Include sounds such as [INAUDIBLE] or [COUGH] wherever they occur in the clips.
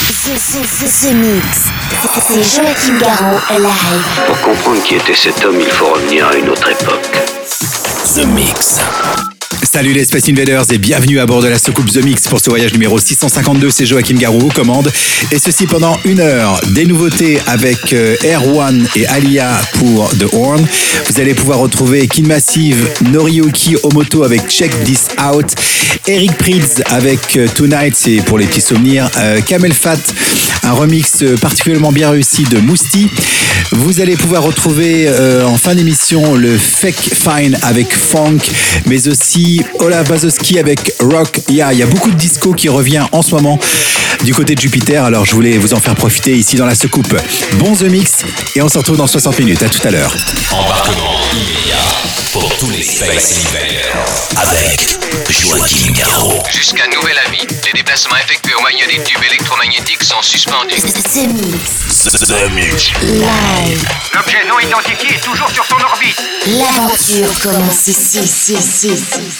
The, the, the, the Mix. C'est Joachim Garraud live. Pour comprendre qui était cet homme, il faut revenir à une autre époque. The Mix. Salut les Space Invaders et bienvenue à bord de la soucoupe The Mix pour ce voyage numéro 652. C'est Joachim Garou aux commandes. Et ceci pendant une heure. Des nouveautés avec euh, Air One et Alia pour The Horn. Vous allez pouvoir retrouver Kin Massive, Noriyuki Omoto avec Check This Out. Eric Prydz avec euh, Tonight, c'est pour les petits souvenirs. Euh, Camel Fat, un remix euh, particulièrement bien réussi de Mousti. Vous allez pouvoir retrouver euh, en fin d'émission le Fake Fine avec Funk, mais aussi Olaf Bazowski avec Rock. Yeah, il y a beaucoup de disco qui revient en ce moment du côté de Jupiter, alors je voulais vous en faire profiter ici dans la secoupe. Bon The Mix et on se retrouve dans 60 minutes. À tout à l'heure. Embarquement immédiat pour tous les Space Invaders. Avec Joachim Garraud. Jusqu'à nouvel avis, les déplacements effectués au moyen des tubes électromagnétiques sont suspendus. The Mix. The Mix. Live. L'objet non identifié est toujours sur son orbite. L'aventure commence ici, ici, ici.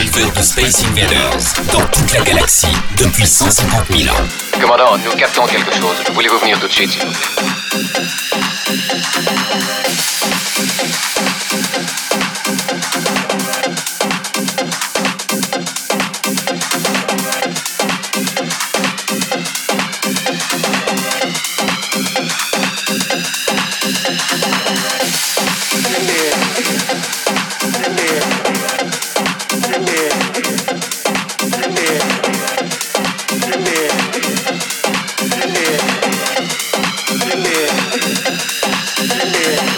De Space Invaders dans toute la galaxie depuis 150 000 ans. Commandant, nous captons quelque chose. Voulez-vous venir tout de suite, yeah, yeah.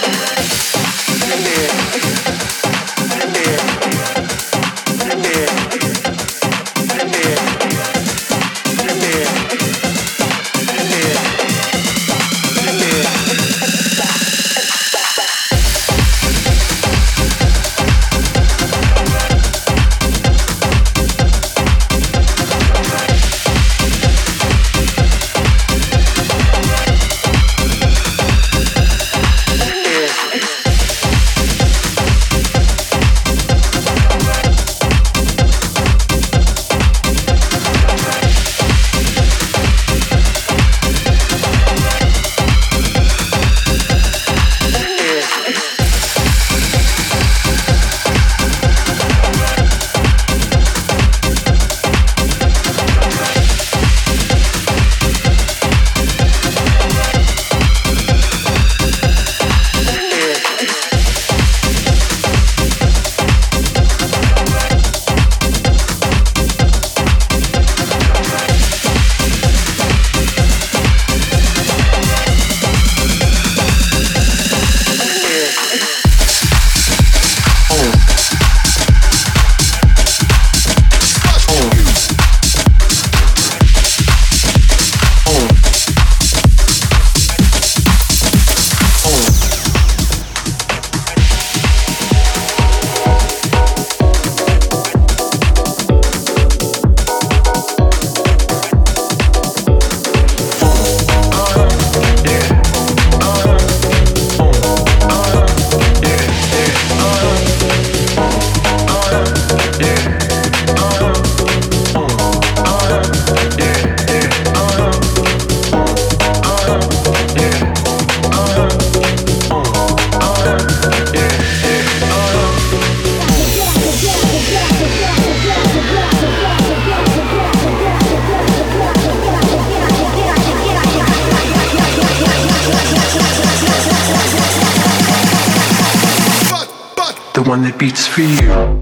feel.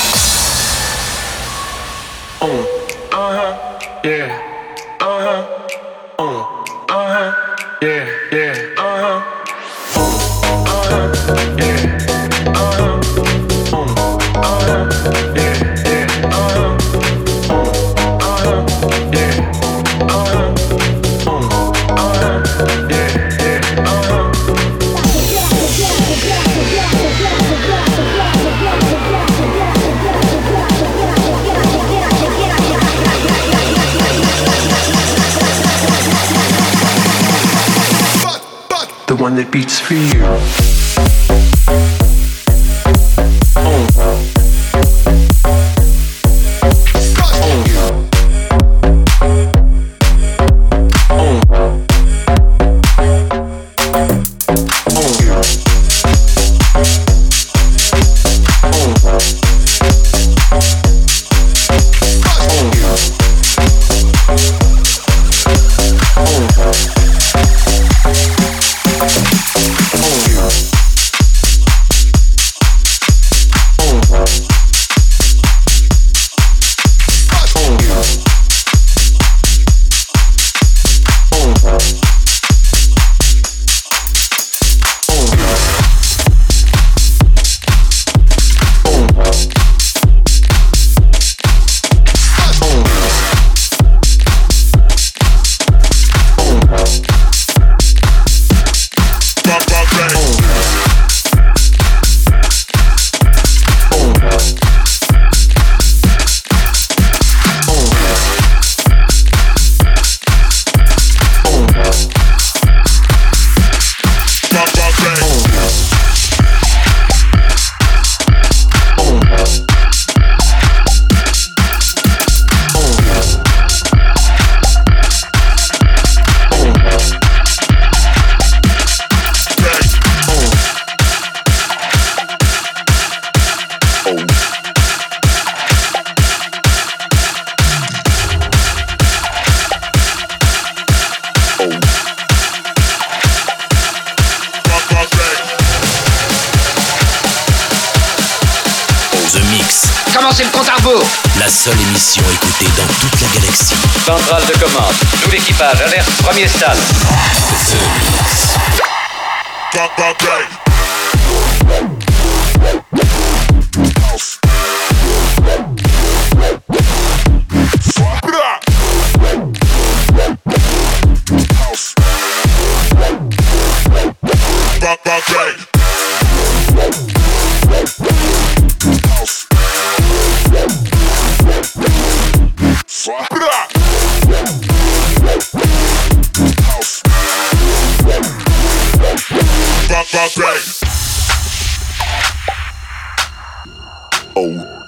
one that beats for you. c'est le compte à rebours. La seule émission écoutée dans toute la galaxie. Centrale de commande, tout l'équipage, alerte, premier stade. my back. Oh.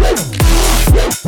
Yeah.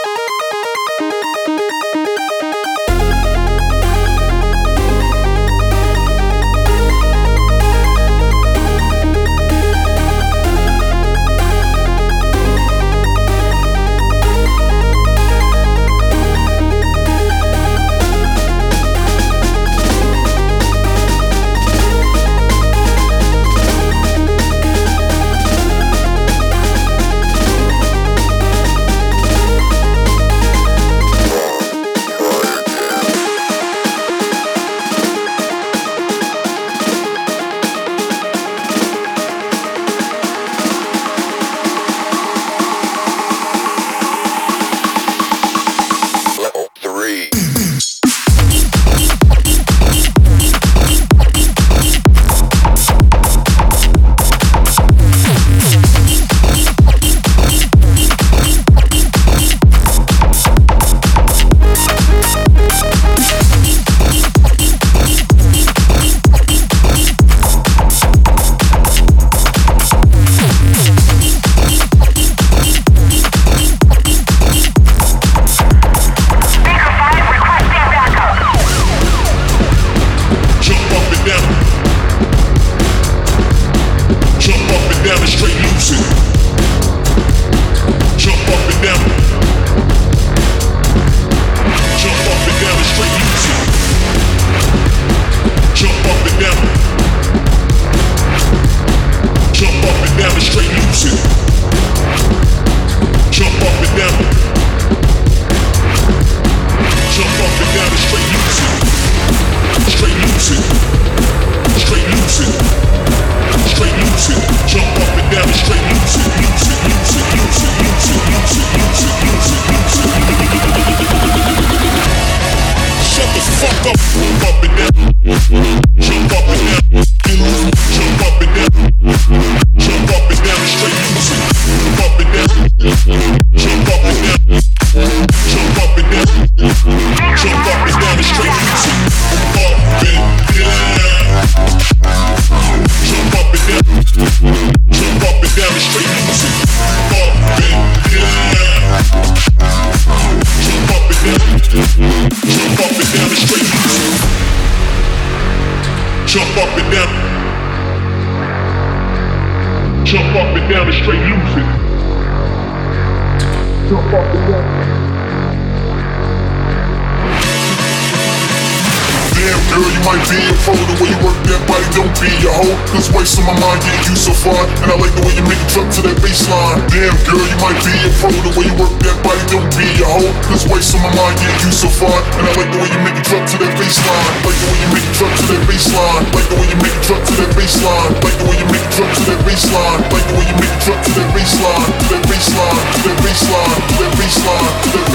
Girl, you might be a pro The way you work that body, don't be a hoe Cause waste on my mind, getting you so far And I like the way you make it drop to that baseline Damn girl, you might be a pro The way you work that body, don't be a hoe Cause waste on my mind, getting you so far And I like the way you make it drop to that baseline Like the way you make it drop to that baseline Like the way you make it drop to that baseline Like the way you make it drop to that baseline Like the way you make it drop to that baseline To that baseline, to that baseline To that baseline, to that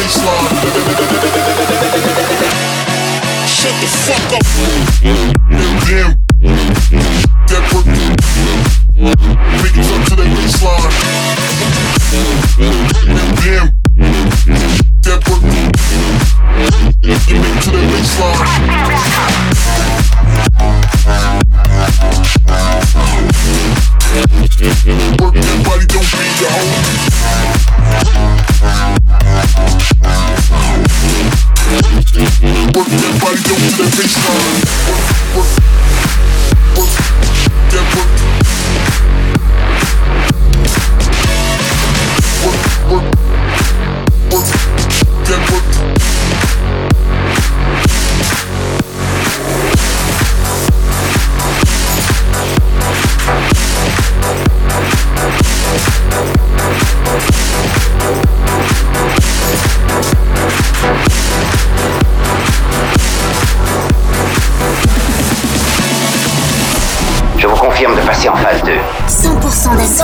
baseline shut the fuck up. Damn. Work. That body, don't be your Work Everybody doing their face on.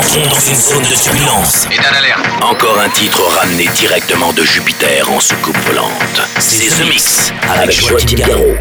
entrons dans une zone de turbulence. Et d'un alerte. Encore un titre ramené directement de Jupiter en soucoupe volante. C'est The Mix avec Joachim Garraud.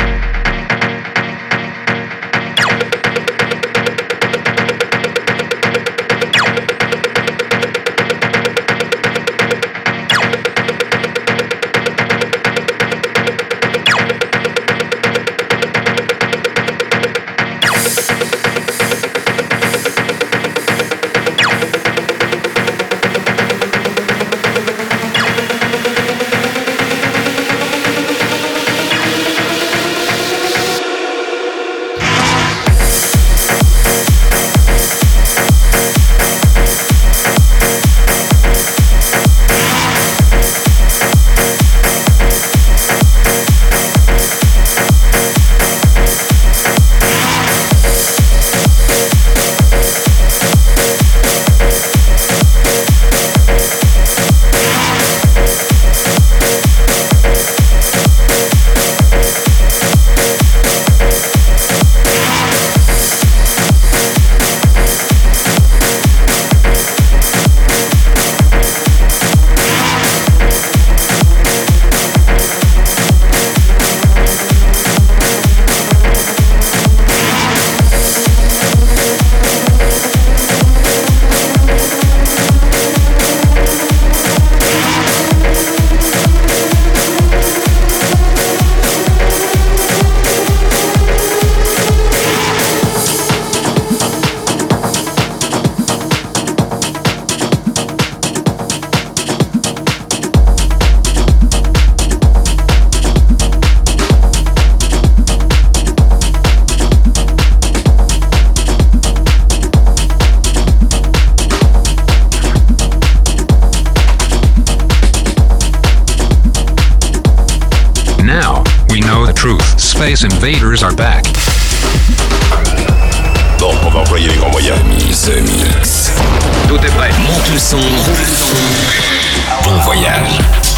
Space Invaders are back. Bon, on va employer les grands moyens. The Mix. Tout est prêt. Monte le son. Bon voyage.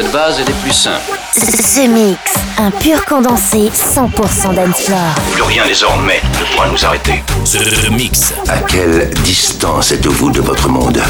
Cette base est des plus simples. Ce mix, un pur condensé 100% dancefloor. Plus rien désormais ne pourra nous arrêter. Ce mix. À quelle distance êtes-vous de votre monde?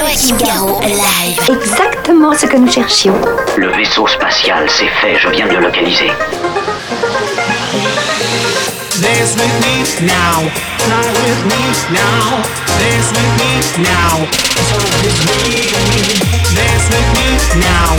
Joachim Garraud live. Exactement ce que nous cherchions. Le vaisseau spatial, c'est fait, je viens de le localiser. Dance with me now, fly with me now, dance with me now, talk with me. Dance with me now,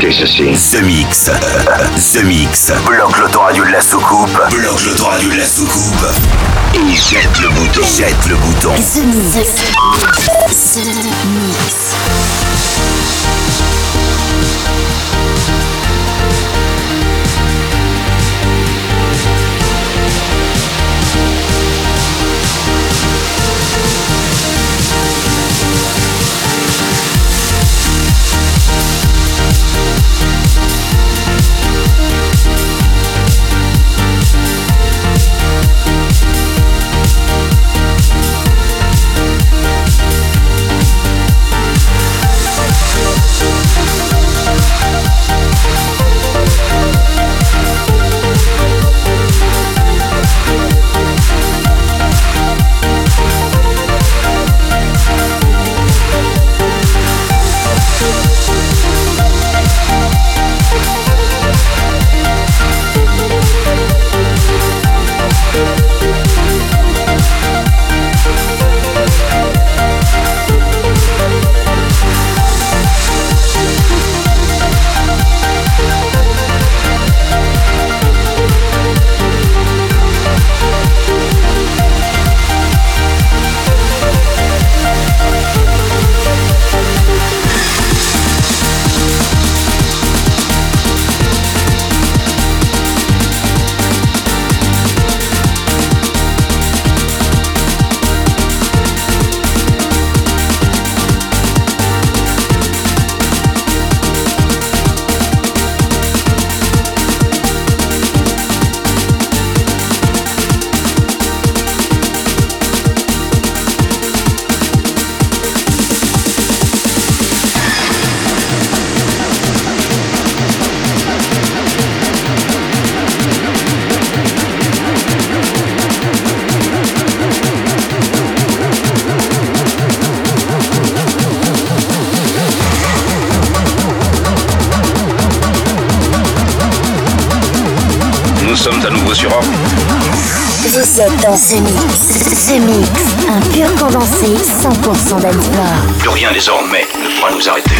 Écoutez ceci. The Mix. The Mix. Bloque l'autoradio de la soucoupe. Bloque l'autoradio de la soucoupe. Et jette le bouton. Jette le bouton. The Mix. The Mix. Ce mix. Mix, un pur condensé 100% d'Alibor. Plus rien désormais ne pourra nous arrêter.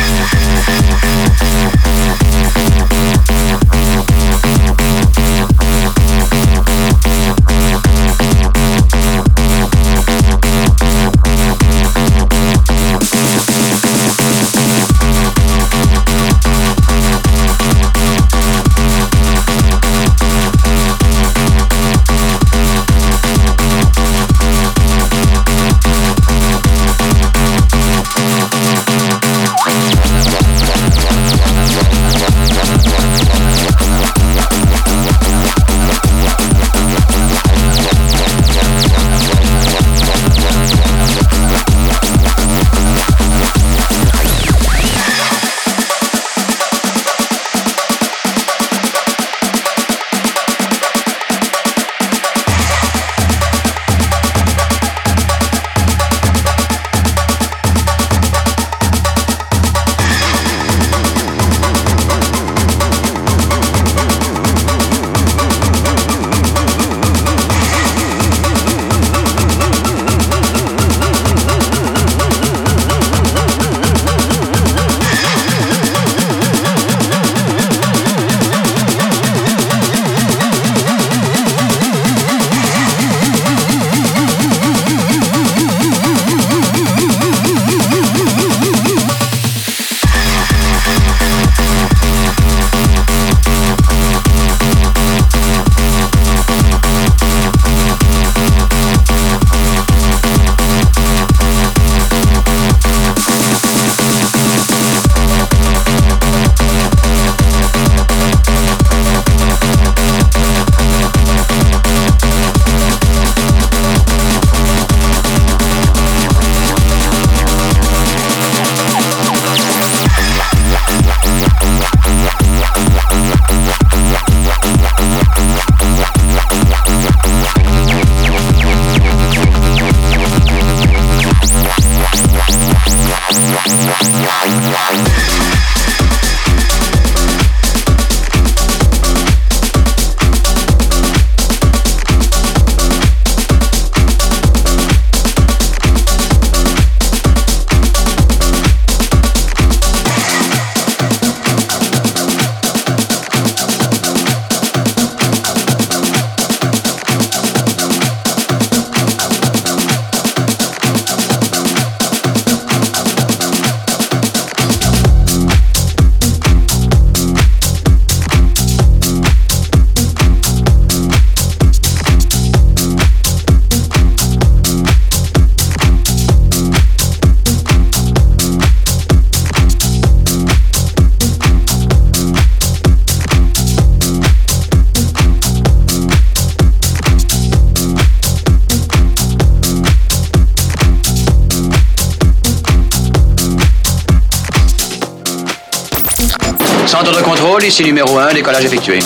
Ici numéro 1, décollage effectué.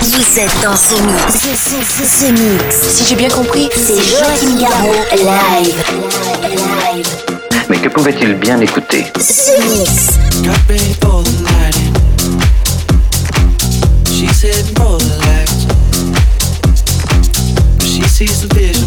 Vous êtes dans ce Si j'ai bien compris, c'est Joachim live. Mais que pouvait-il bien écouter She sees the vision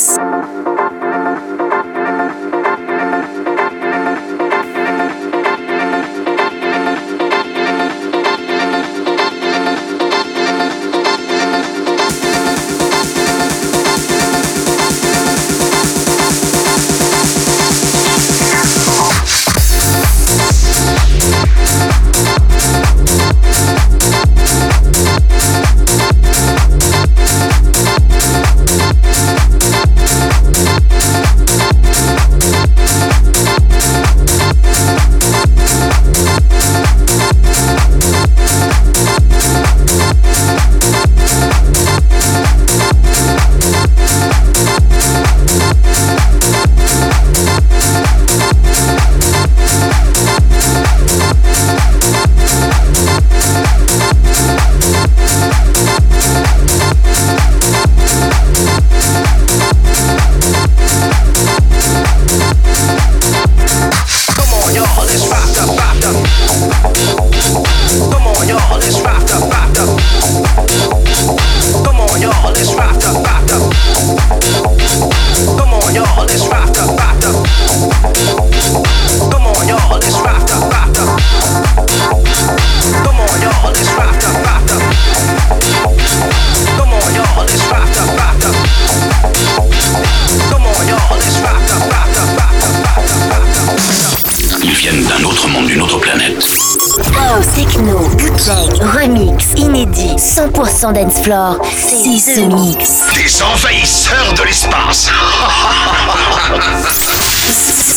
100% dance floor, c'est ce mix. Des envahisseurs de l'espace. [LAUGHS]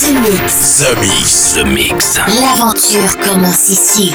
The Mix. The Mix. L'aventure commence ici.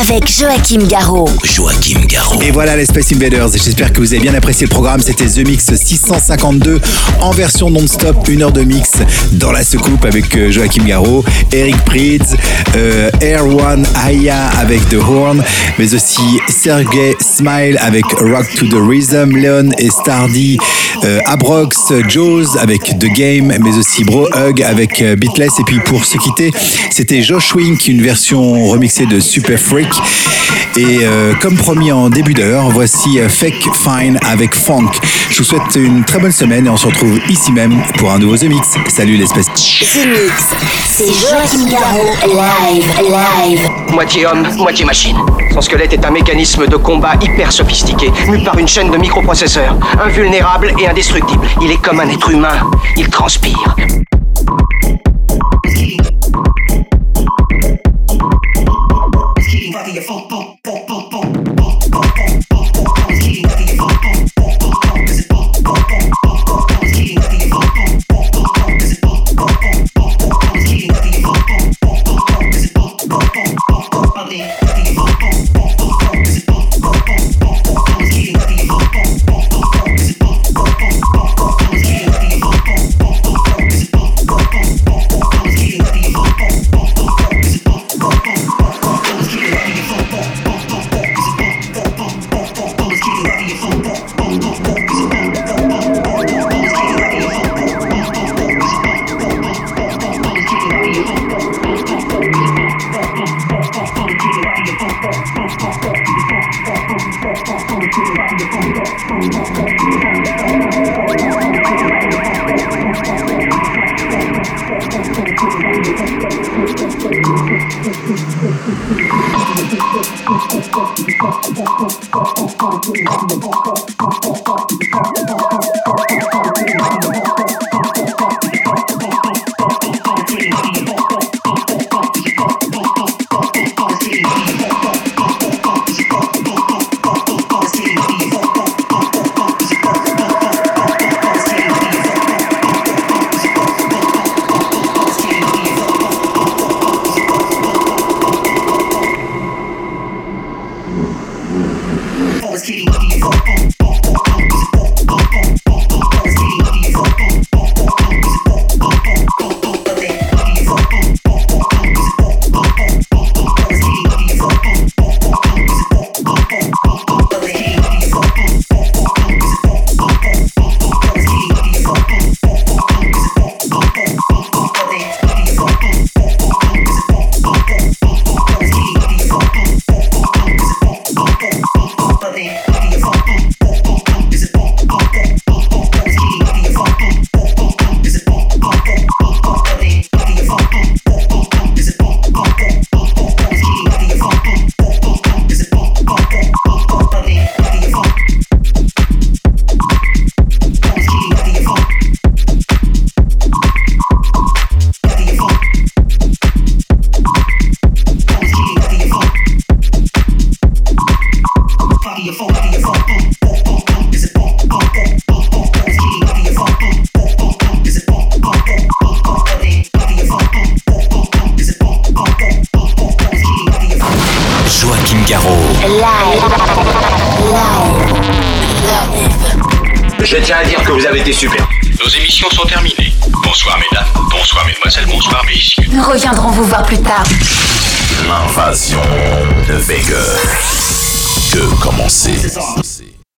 Avec Joachim Garraud. Joachim Garraud. Et voilà les Space Invaders. J'espère que vous avez bien apprécié le programme. C'était The Mix 652 en version non-stop, une heure de mix dans la soucoupe avec euh, Joachim Garraud, Eric Prydz, euh, Air One Aya avec The Horn, mais aussi Sergey Smile avec Rock to the Rhythm, Leon et Stardy, euh, Abrox, Jaws avec The Game, mais aussi Bro Hug avec euh, Beatless. Et puis pour se quitter, c'était Josh Wink, une version remixée de Super Freak. Et euh, comme promis en début d'heure, voici euh, Fake Fine avec Funk. Je vous souhaite une très bonne semaine et on se retrouve ici même pour un nouveau The Mix. Salut l'espèce. The Mix, c'est Joachim Garraud, live, live. Moitié homme, moitié machine. Son squelette est un mécanisme de combat hyper sophistiqué, mu par une chaîne de microprocesseurs, invulnérable et indestructible. Il est comme un être humain, il transpire.